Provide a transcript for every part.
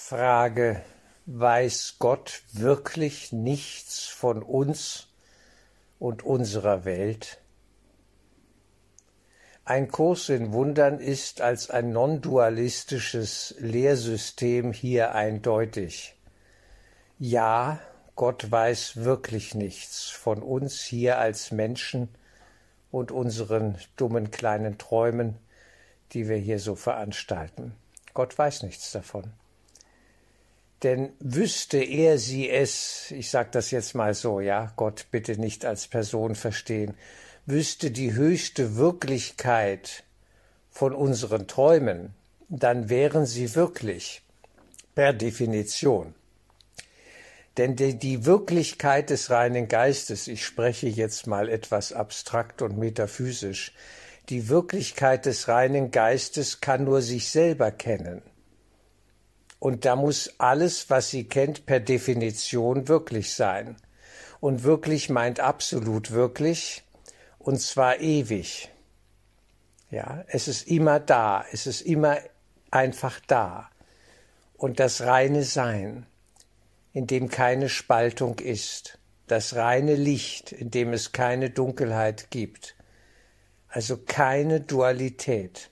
Frage, weiß Gott wirklich nichts von uns und unserer Welt? Ein Kurs in Wundern ist als ein non-dualistisches Lehrsystem hier eindeutig. Ja, Gott weiß wirklich nichts von uns hier als Menschen und unseren dummen kleinen Träumen, die wir hier so veranstalten. Gott weiß nichts davon. Denn wüsste er sie es, ich sage das jetzt mal so, ja, Gott bitte nicht als Person verstehen, wüsste die höchste Wirklichkeit von unseren Träumen, dann wären sie wirklich per Definition. Denn die, Wirklichkeit des reinen Geistes, ich spreche jetzt mal etwas abstrakt und metaphysisch, die Wirklichkeit des reinen Geistes kann nur sich selber kennen. Und da muss alles, was sie kennt, per Definition wirklich sein. Und wirklich meint absolut wirklich, und zwar ewig. Ja, es ist immer da, es ist immer einfach da. Und das reine Sein, in dem keine Spaltung ist, das reine Licht, in dem es keine Dunkelheit gibt, also keine Dualität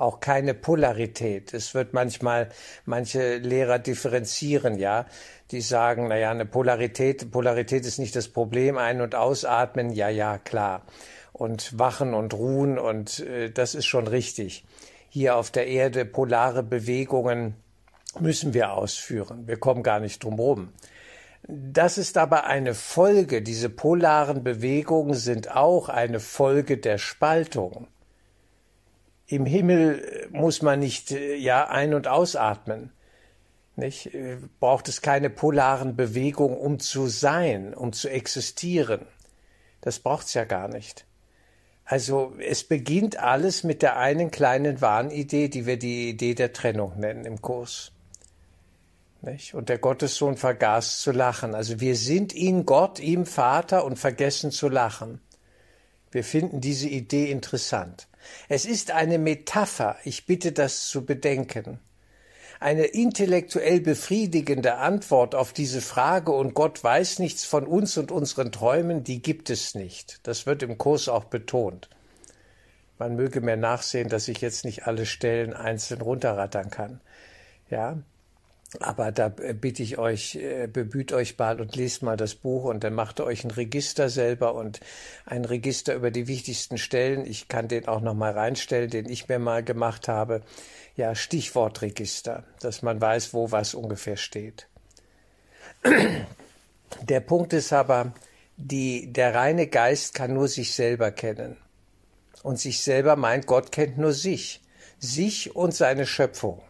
auch keine Polarität. Es wird manchmal, manche Lehrer differenzieren, ja. Die sagen, na ja, eine Polarität, Polarität ist nicht das Problem, ein- und ausatmen, ja, ja, klar. Und wachen und ruhen und äh, das ist schon richtig. Hier auf der Erde polare Bewegungen müssen wir ausführen. Wir kommen gar nicht drum rum. Das ist aber eine Folge, diese polaren Bewegungen sind auch eine Folge der Spaltung. Im Himmel äh, muss man nicht äh, ja ein- und ausatmen. Nicht? Äh, braucht es keine polaren Bewegungen, um zu sein, um zu existieren. Das braucht's ja gar nicht. Also es beginnt alles mit der einen kleinen Wahnidee, die wir die Idee der Trennung nennen im Kurs. Nicht? Und der Gottessohn vergaß zu lachen. Also wir sind in Gott, ihm Vater und vergessen zu lachen. Wir finden diese Idee interessant. Es ist eine Metapher, ich bitte das zu bedenken. Eine intellektuell befriedigende Antwort auf diese Frage und Gott weiß nichts von uns und unseren Träumen, die gibt es nicht. Das wird im Kurs auch betont. Man möge mir nachsehen, dass ich jetzt nicht alle Stellen einzeln runterrattern kann. Ja, aber da bitte ich euch, äh, bemüht euch mal und lest mal das Buch und dann macht ihr euch ein Register selber und ein Register über die wichtigsten Stellen. Ich kann den auch noch mal reinstellen, den ich mir mal gemacht habe. Ja, Stichwortregister, dass man weiß, wo was ungefähr steht. Der Punkt ist aber, die, der reine Geist kann nur sich selber kennen. Und sich selber meint, Gott kennt nur sich. Sich und seine Schöpfung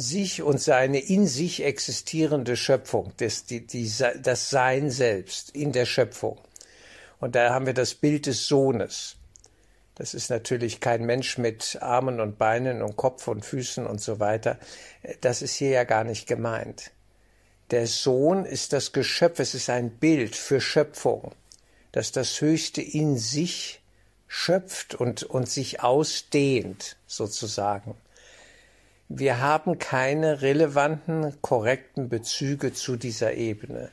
sich und seine in sich existierende Schöpfung, das, die, die, das Sein selbst in der Schöpfung. Und da haben wir das Bild des Sohnes. Das ist natürlich kein Mensch mit Armen und Beinen und Kopf und Füßen und so weiter. Das ist hier ja gar nicht gemeint. Der Sohn ist das Geschöpf, es ist ein Bild für Schöpfung, das das Höchste in sich schöpft und, und sich ausdehnt, sozusagen. Wir haben keine relevanten, korrekten Bezüge zu dieser Ebene.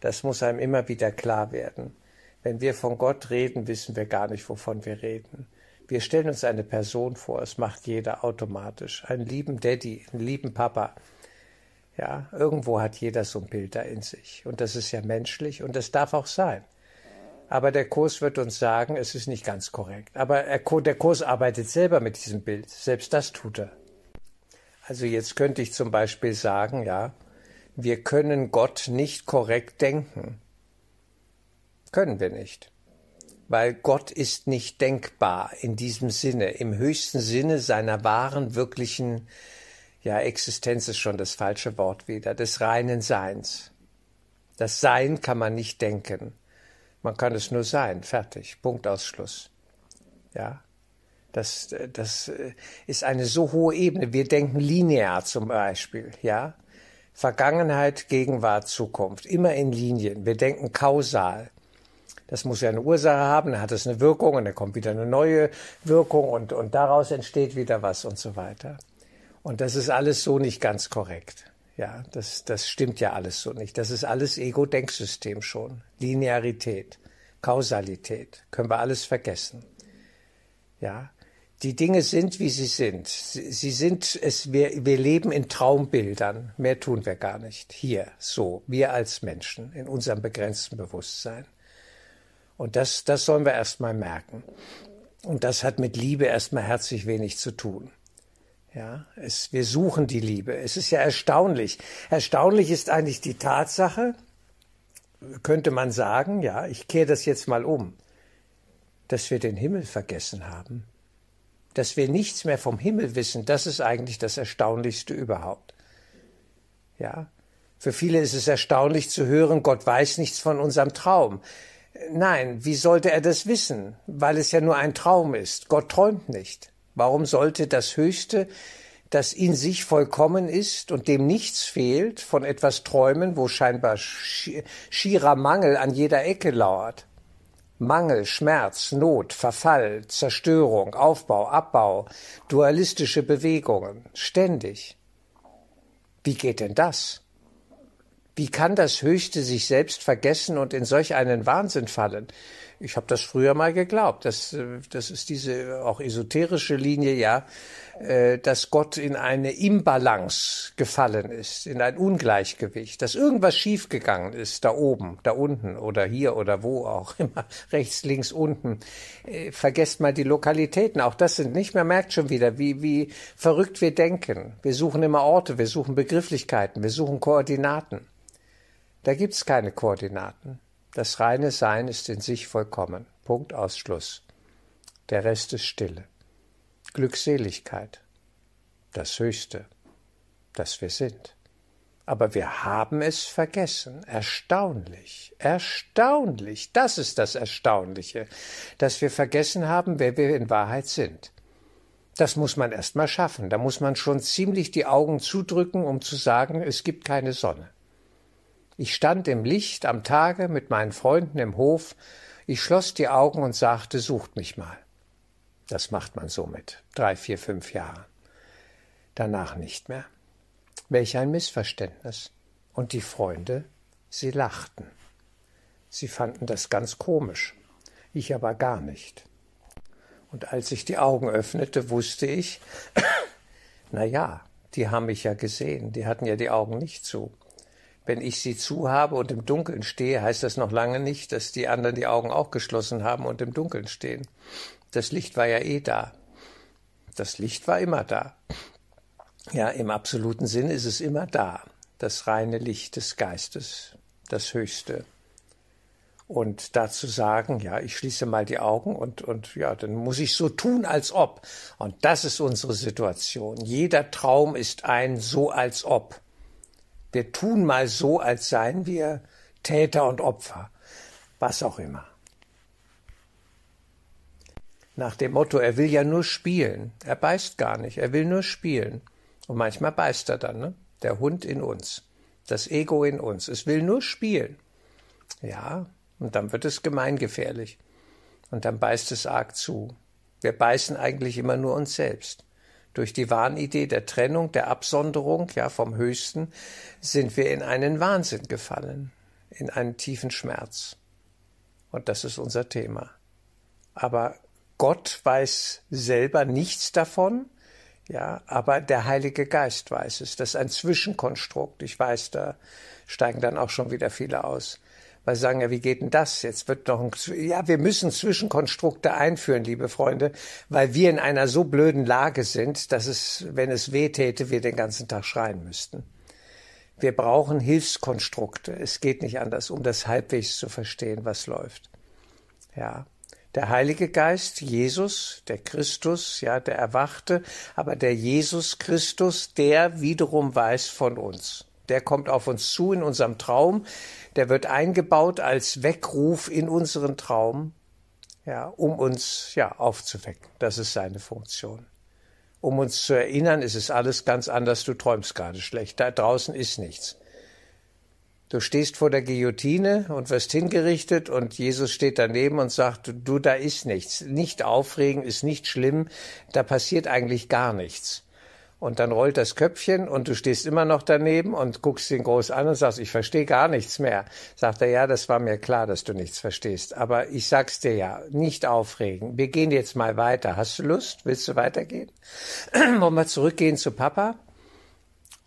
Das muss einem immer wieder klar werden. Wenn wir von Gott reden, wissen wir gar nicht, wovon wir reden. Wir stellen uns eine Person vor, es macht jeder automatisch. Einen lieben Daddy, einen lieben Papa. Ja, irgendwo hat jeder so ein Bild da in sich. Und das ist ja menschlich und das darf auch sein. Aber der Kurs wird uns sagen, es ist nicht ganz korrekt. Aber der Kurs arbeitet selber mit diesem Bild. Selbst das tut er. Also jetzt könnte ich zum Beispiel sagen, ja, wir können Gott nicht korrekt denken. Können wir nicht. Weil Gott ist nicht denkbar in diesem Sinne, im höchsten Sinne seiner wahren, wirklichen, ja, Existenz ist schon das falsche Wort wieder, des reinen Seins. Das Sein kann man nicht denken. Man kann es nur sein, fertig, Punktausschluss. Ja, das, das ist eine so hohe Ebene. Wir denken linear zum Beispiel, ja. Vergangenheit, Gegenwart, Zukunft. Immer in Linien. Wir denken kausal. Das muss ja eine Ursache haben, dann hat es eine Wirkung und dann kommt wieder eine neue Wirkung und, und daraus entsteht wieder was und so weiter. Und das ist alles so nicht ganz korrekt. Ja, das, das stimmt ja alles so nicht. Das ist alles Ego-Denksystem schon. Linearität, Kausalität, können wir alles vergessen. Ja, die Dinge sind, wie sie sind. Sie, sind es, wir, wir leben in Traumbildern. Mehr tun wir gar nicht. Hier, so, wir als Menschen, in unserem begrenzten Bewusstsein. Und das, das sollen wir erstmal merken. Und das hat mit Liebe erstmal herzlich wenig zu tun. Ja, es, wir suchen die Liebe. Es ist ja erstaunlich. Erstaunlich ist eigentlich die Tatsache, könnte man sagen, ja, ich kehre das jetzt mal um, dass wir den Himmel vergessen haben. Dass wir nichts mehr vom Himmel wissen, das ist eigentlich das Erstaunlichste überhaupt. Ja, für viele ist es erstaunlich zu hören, Gott weiß nichts von unserem Traum. Nein, wie sollte er das wissen? Weil es ja nur ein Traum ist. Gott träumt nicht. Warum sollte das Höchste, das in sich vollkommen ist und dem nichts fehlt, von etwas träumen, wo scheinbar schierer Mangel an jeder Ecke lauert? Mangel, Schmerz, Not, Verfall, Zerstörung, Aufbau, Abbau, dualistische Bewegungen, ständig. Wie geht denn das? Wie kann das Höchste sich selbst vergessen und in solch einen Wahnsinn fallen? Ich habe das früher mal geglaubt. Das, äh, das ist diese auch esoterische Linie, ja, äh, dass Gott in eine Imbalance gefallen ist, in ein Ungleichgewicht, dass irgendwas schiefgegangen ist, da oben, da unten oder hier oder wo auch immer, rechts, links, unten. Äh, vergesst mal die Lokalitäten. Auch das sind nicht mehr, merkt schon wieder, wie, wie verrückt wir denken. Wir suchen immer Orte, wir suchen Begrifflichkeiten, wir suchen Koordinaten. Da gibt's keine Koordinaten. Das reine Sein ist in sich vollkommen. Punkt Ausschluss. Der Rest ist Stille. Glückseligkeit. Das Höchste, das wir sind. Aber wir haben es vergessen. Erstaunlich, erstaunlich. Das ist das Erstaunliche, dass wir vergessen haben, wer wir in Wahrheit sind. Das muss man erst mal schaffen. Da muss man schon ziemlich die Augen zudrücken, um zu sagen, es gibt keine Sonne. Ich stand im Licht am Tage mit meinen Freunden im Hof, ich schloss die Augen und sagte, sucht mich mal. Das macht man so mit drei, vier, fünf Jahre. Danach nicht mehr. Welch ein Missverständnis. Und die Freunde, sie lachten. Sie fanden das ganz komisch, ich aber gar nicht. Und als ich die Augen öffnete, wusste ich, na ja, die haben mich ja gesehen, die hatten ja die Augen nicht zu. Wenn ich sie zu habe und im Dunkeln stehe, heißt das noch lange nicht, dass die anderen die Augen auch geschlossen haben und im Dunkeln stehen. Das Licht war ja eh da. Das Licht war immer da. Ja, im absoluten Sinn ist es immer da. Das reine Licht des Geistes, das Höchste. Und dazu sagen, ja, ich schließe mal die Augen und, und ja, dann muss ich so tun, als ob. Und das ist unsere Situation. Jeder Traum ist ein so als ob. Wir tun mal so, als seien wir Täter und Opfer, was auch immer. Nach dem Motto, er will ja nur spielen. Er beißt gar nicht, er will nur spielen. Und manchmal beißt er dann, ne? Der Hund in uns, das Ego in uns. Es will nur spielen. Ja, und dann wird es gemeingefährlich. Und dann beißt es arg zu. Wir beißen eigentlich immer nur uns selbst. Durch die Wahnidee der Trennung, der Absonderung, ja, vom Höchsten, sind wir in einen Wahnsinn gefallen, in einen tiefen Schmerz. Und das ist unser Thema. Aber Gott weiß selber nichts davon, ja, aber der Heilige Geist weiß es. Das ist ein Zwischenkonstrukt. Ich weiß, da steigen dann auch schon wieder viele aus weil sie sagen, ja, wie geht denn das? Jetzt wird doch ein, ja, wir müssen Zwischenkonstrukte einführen, liebe Freunde, weil wir in einer so blöden Lage sind, dass es, wenn es weh täte, wir den ganzen Tag schreien müssten. Wir brauchen Hilfskonstrukte. Es geht nicht anders, um das halbwegs zu verstehen, was läuft. Ja. Der Heilige Geist, Jesus, der Christus, ja, der Erwachte, aber der Jesus Christus, der wiederum weiß von uns. Der kommt auf uns zu in unserem Traum der wird eingebaut als Weckruf in unseren Traum, ja, um uns ja aufzuwecken. Das ist seine Funktion. Um uns zu erinnern, ist es alles ganz anders, du träumst gerade schlecht. Da draußen ist nichts. Du stehst vor der Guillotine und wirst hingerichtet und Jesus steht daneben und sagt, du, da ist nichts. Nicht aufregen, ist nicht schlimm, da passiert eigentlich gar nichts. Und dann rollt das Köpfchen und du stehst immer noch daneben und guckst ihn groß an und sagst, ich verstehe gar nichts mehr. Sagt er, ja, das war mir klar, dass du nichts verstehst. Aber ich sag's dir ja, nicht aufregen. Wir gehen jetzt mal weiter. Hast du Lust? Willst du weitergehen? Wollen wir zurückgehen zu Papa?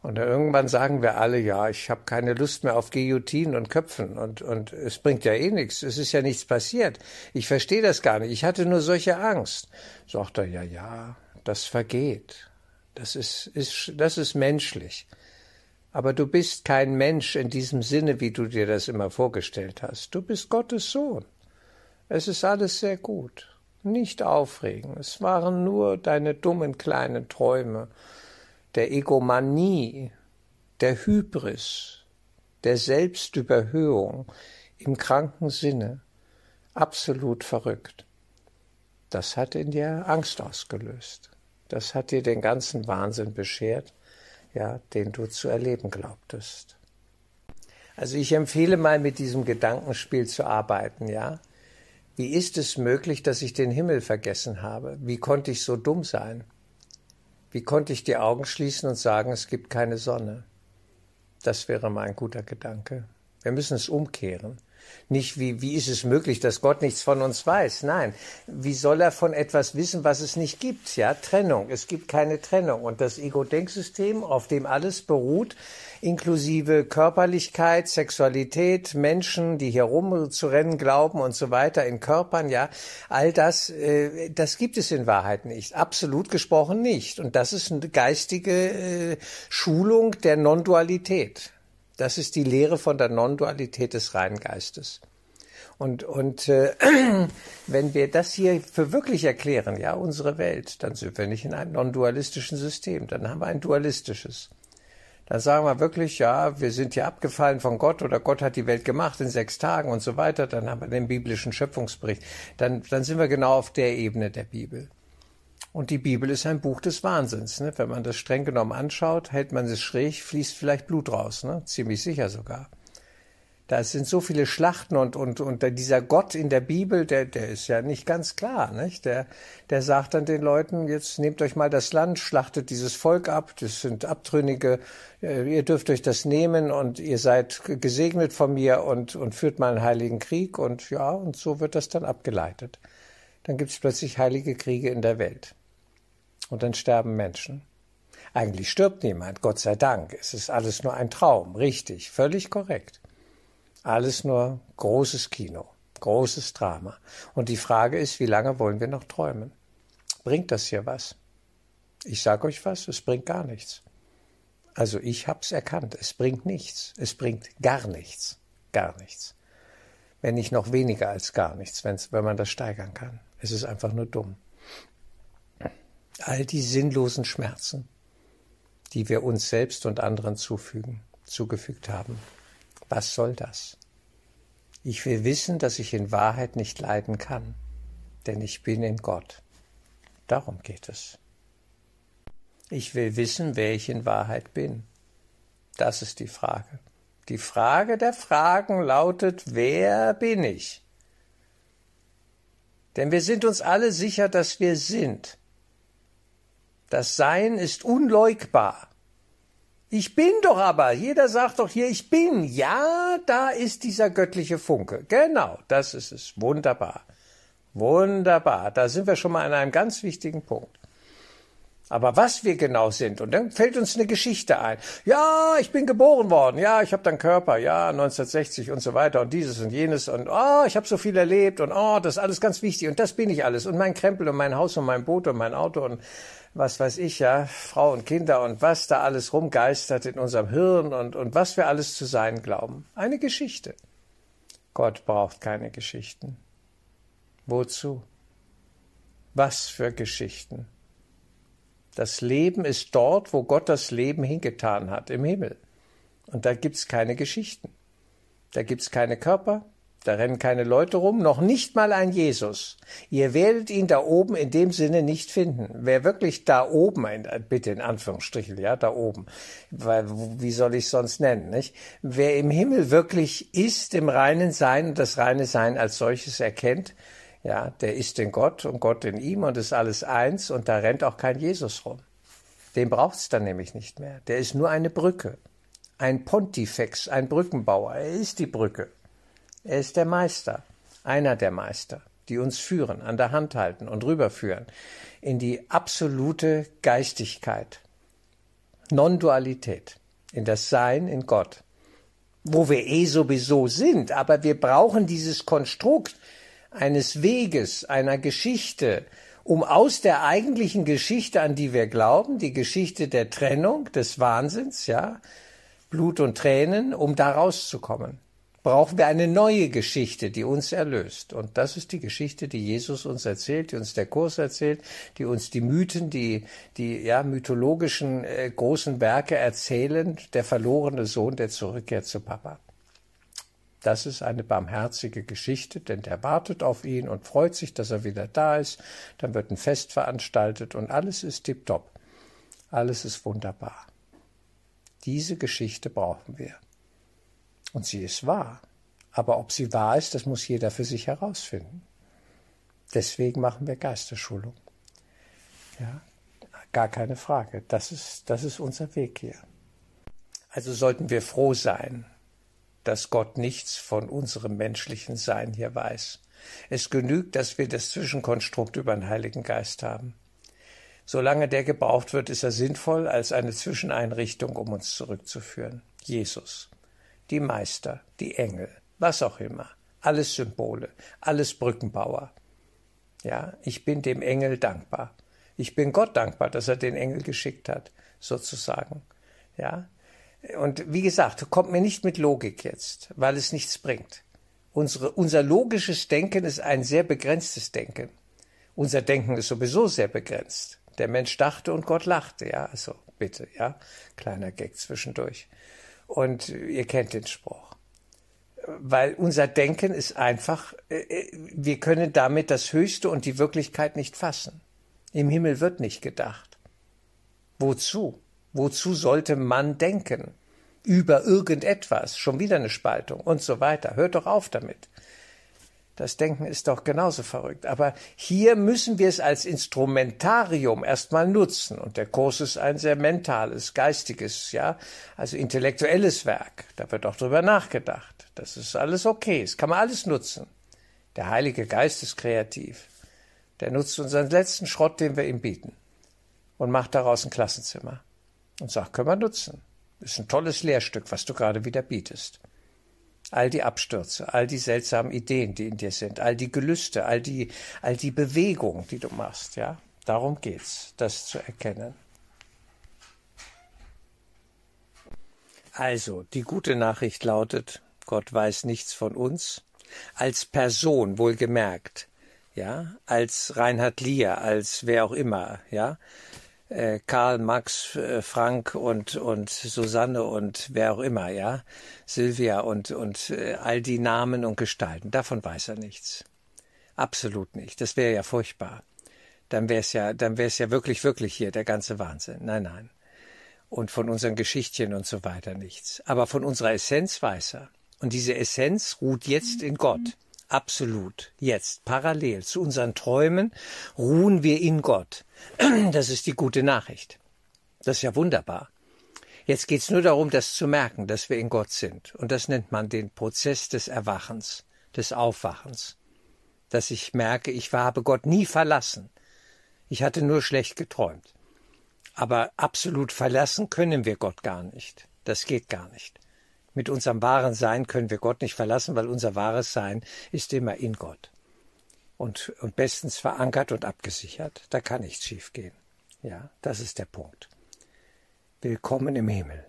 Und irgendwann sagen wir alle, ja, ich habe keine Lust mehr auf Guillotinen und Köpfen und, und es bringt ja eh nichts, es ist ja nichts passiert. Ich verstehe das gar nicht, ich hatte nur solche Angst. Sagt er, ja, ja, das vergeht. Das ist, ist, das ist menschlich. Aber du bist kein Mensch in diesem Sinne, wie du dir das immer vorgestellt hast. Du bist Gottes Sohn. Es ist alles sehr gut. Nicht aufregen. Es waren nur deine dummen kleinen Träume der Egomanie, der Hybris, der Selbstüberhöhung im kranken Sinne, absolut verrückt. Das hat in dir Angst ausgelöst. Das hat dir den ganzen Wahnsinn beschert, ja, den du zu erleben glaubtest. Also ich empfehle mal mit diesem Gedankenspiel zu arbeiten, ja. Wie ist es möglich, dass ich den Himmel vergessen habe? Wie konnte ich so dumm sein? Wie konnte ich die Augen schließen und sagen, es gibt keine Sonne? Das wäre mal ein guter Gedanke. Wir müssen es umkehren. Nicht wie, wie ist es möglich, dass Gott nichts von uns weiß? Nein. Wie soll er von etwas wissen, was es nicht gibt? Ja, Trennung. Es gibt keine Trennung. Und das Ego-Denksystem, auf dem alles beruht, inklusive Körperlichkeit, Sexualität, Menschen, die hier rumzurennen glauben und so weiter in Körpern, ja, all das, äh, das gibt es in Wahrheit nicht. Absolut gesprochen nicht. Und das ist eine geistige äh, Schulung der Non-Dualität. Das ist die Lehre von der Non-Dualität des reinen Geistes. Und, und äh, wenn wir das hier für wirklich erklären, ja, unsere Welt, dann sind wir nicht in einem non-dualistischen System, dann haben wir ein dualistisches. Dann sagen wir wirklich, ja, wir sind hier abgefallen von Gott oder Gott hat die Welt gemacht in sechs Tagen und so weiter. Dann haben wir den biblischen Schöpfungsbericht. Dann, dann sind wir genau auf der Ebene der Bibel. Und die Bibel ist ein Buch des Wahnsinns. Ne? Wenn man das streng genommen anschaut, hält man es schräg, fließt vielleicht Blut raus. Ne? Ziemlich sicher sogar. Da sind so viele Schlachten und, und, und dieser Gott in der Bibel, der, der ist ja nicht ganz klar. Nicht? Der, der sagt dann den Leuten, jetzt nehmt euch mal das Land, schlachtet dieses Volk ab, das sind Abtrünnige, äh, ihr dürft euch das nehmen und ihr seid gesegnet von mir und, und führt mal einen heiligen Krieg und ja, und so wird das dann abgeleitet. Dann gibt es plötzlich heilige Kriege in der Welt. Und dann sterben Menschen. Eigentlich stirbt niemand, Gott sei Dank. Es ist alles nur ein Traum, richtig, völlig korrekt. Alles nur großes Kino, großes Drama. Und die Frage ist, wie lange wollen wir noch träumen? Bringt das hier was? Ich sage euch was, es bringt gar nichts. Also ich hab's erkannt, es bringt nichts. Es bringt gar nichts. Gar nichts. Wenn nicht noch weniger als gar nichts, wenn man das steigern kann. Es ist einfach nur dumm all die sinnlosen Schmerzen, die wir uns selbst und anderen zufügen, zugefügt haben. Was soll das? Ich will wissen, dass ich in Wahrheit nicht leiden kann, denn ich bin in Gott. Darum geht es. Ich will wissen, wer ich in Wahrheit bin. Das ist die Frage. Die Frage der Fragen lautet, wer bin ich? Denn wir sind uns alle sicher, dass wir sind. Das Sein ist unleugbar. Ich bin doch aber, jeder sagt doch hier, ich bin. Ja, da ist dieser göttliche Funke. Genau, das ist es. Wunderbar. Wunderbar. Da sind wir schon mal an einem ganz wichtigen Punkt. Aber was wir genau sind, und dann fällt uns eine Geschichte ein. Ja, ich bin geboren worden, ja, ich habe dann Körper, ja, 1960 und so weiter und dieses und jenes und oh, ich habe so viel erlebt und oh, das ist alles ganz wichtig und das bin ich alles und mein Krempel und mein Haus und mein Boot und mein Auto und was weiß ich ja, Frau und Kinder und was da alles rumgeistert in unserem Hirn und, und was wir alles zu sein glauben. Eine Geschichte. Gott braucht keine Geschichten. Wozu? Was für Geschichten? Das Leben ist dort, wo Gott das Leben hingetan hat, im Himmel. Und da gibt's keine Geschichten. Da gibt's keine Körper, da rennen keine Leute rum, noch nicht mal ein Jesus. Ihr werdet ihn da oben in dem Sinne nicht finden. Wer wirklich da oben, bitte in Anführungsstrichen, ja, da oben, weil, wie soll ich sonst nennen, nicht? Wer im Himmel wirklich ist, im reinen Sein und das reine Sein als solches erkennt, ja, der ist in Gott und Gott in ihm und ist alles eins und da rennt auch kein Jesus rum. Den braucht's dann nämlich nicht mehr. Der ist nur eine Brücke. Ein Pontifex, ein Brückenbauer. Er ist die Brücke. Er ist der Meister, einer der Meister, die uns führen, an der Hand halten und rüberführen in die absolute Geistigkeit, Non-Dualität, in das Sein in Gott, wo wir eh sowieso sind, aber wir brauchen dieses Konstrukt eines Weges, einer Geschichte, um aus der eigentlichen Geschichte, an die wir glauben, die Geschichte der Trennung, des Wahnsinns, ja, Blut und Tränen, um da rauszukommen brauchen wir eine neue Geschichte, die uns erlöst. Und das ist die Geschichte, die Jesus uns erzählt, die uns der Kurs erzählt, die uns die Mythen, die, die ja, mythologischen äh, großen Werke erzählen, der verlorene Sohn, der zurückkehrt zu Papa. Das ist eine barmherzige Geschichte, denn der wartet auf ihn und freut sich, dass er wieder da ist. Dann wird ein Fest veranstaltet und alles ist tipptopp. Alles ist wunderbar. Diese Geschichte brauchen wir. Und sie ist wahr. Aber ob sie wahr ist, das muss jeder für sich herausfinden. Deswegen machen wir Geisterschulung. Ja, gar keine Frage. Das ist, das ist unser Weg hier. Also sollten wir froh sein, dass Gott nichts von unserem menschlichen Sein hier weiß. Es genügt, dass wir das Zwischenkonstrukt über den Heiligen Geist haben. Solange der gebraucht wird, ist er sinnvoll als eine Zwischeneinrichtung, um uns zurückzuführen. Jesus die Meister, die Engel, was auch immer. Alles Symbole, alles Brückenbauer. Ja, ich bin dem Engel dankbar. Ich bin Gott dankbar, dass er den Engel geschickt hat, sozusagen. Ja. Und wie gesagt, kommt mir nicht mit Logik jetzt, weil es nichts bringt. Unsere, unser logisches Denken ist ein sehr begrenztes Denken. Unser Denken ist sowieso sehr begrenzt. Der Mensch dachte und Gott lachte, ja, also bitte, ja, kleiner Gag zwischendurch. Und ihr kennt den Spruch. Weil unser Denken ist einfach, äh, äh, wir können damit das Höchste und die Wirklichkeit nicht fassen. Im Himmel wird nicht gedacht. Wozu? Wozu sollte man denken? Über irgendetwas, schon wieder eine Spaltung und so weiter. Hört doch auf damit. Das Denken ist doch genauso verrückt. Aber hier müssen wir es als Instrumentarium erstmal nutzen. Und der Kurs ist ein sehr mentales, geistiges, ja, also intellektuelles Werk. Da wird auch drüber nachgedacht. Das ist alles okay. Das kann man alles nutzen. Der Heilige Geist ist kreativ. Der nutzt unseren letzten Schrott, den wir ihm bieten. Und macht daraus ein Klassenzimmer. Und sagt, können wir nutzen. Ist ein tolles Lehrstück, was du gerade wieder bietest all die Abstürze, all die seltsamen Ideen, die in dir sind, all die Gelüste, all die, all die Bewegung, die du machst, ja. Darum geht's, das zu erkennen. Also, die gute Nachricht lautet, Gott weiß nichts von uns, als Person wohlgemerkt, ja, als Reinhard Lier, als wer auch immer, ja, äh, Karl, Max, äh, Frank und, und Susanne und wer auch immer, ja, Silvia und, und äh, all die Namen und Gestalten. Davon weiß er nichts. Absolut nicht. Das wäre ja furchtbar. Dann wäre es ja, dann wäre es ja wirklich, wirklich hier der ganze Wahnsinn. Nein, nein. Und von unseren Geschichtchen und so weiter nichts. Aber von unserer Essenz weiß er. Und diese Essenz ruht jetzt in Gott absolut jetzt parallel zu unseren Träumen ruhen wir in Gott. Das ist die gute Nachricht. Das ist ja wunderbar. Jetzt geht es nur darum, das zu merken, dass wir in Gott sind. Und das nennt man den Prozess des Erwachens, des Aufwachens. Dass ich merke, ich habe Gott nie verlassen. Ich hatte nur schlecht geträumt. Aber absolut verlassen können wir Gott gar nicht. Das geht gar nicht. Mit unserem wahren Sein können wir Gott nicht verlassen, weil unser wahres Sein ist immer in Gott. Und, und bestens verankert und abgesichert. Da kann nichts schiefgehen. Ja, das ist der Punkt. Willkommen im Himmel.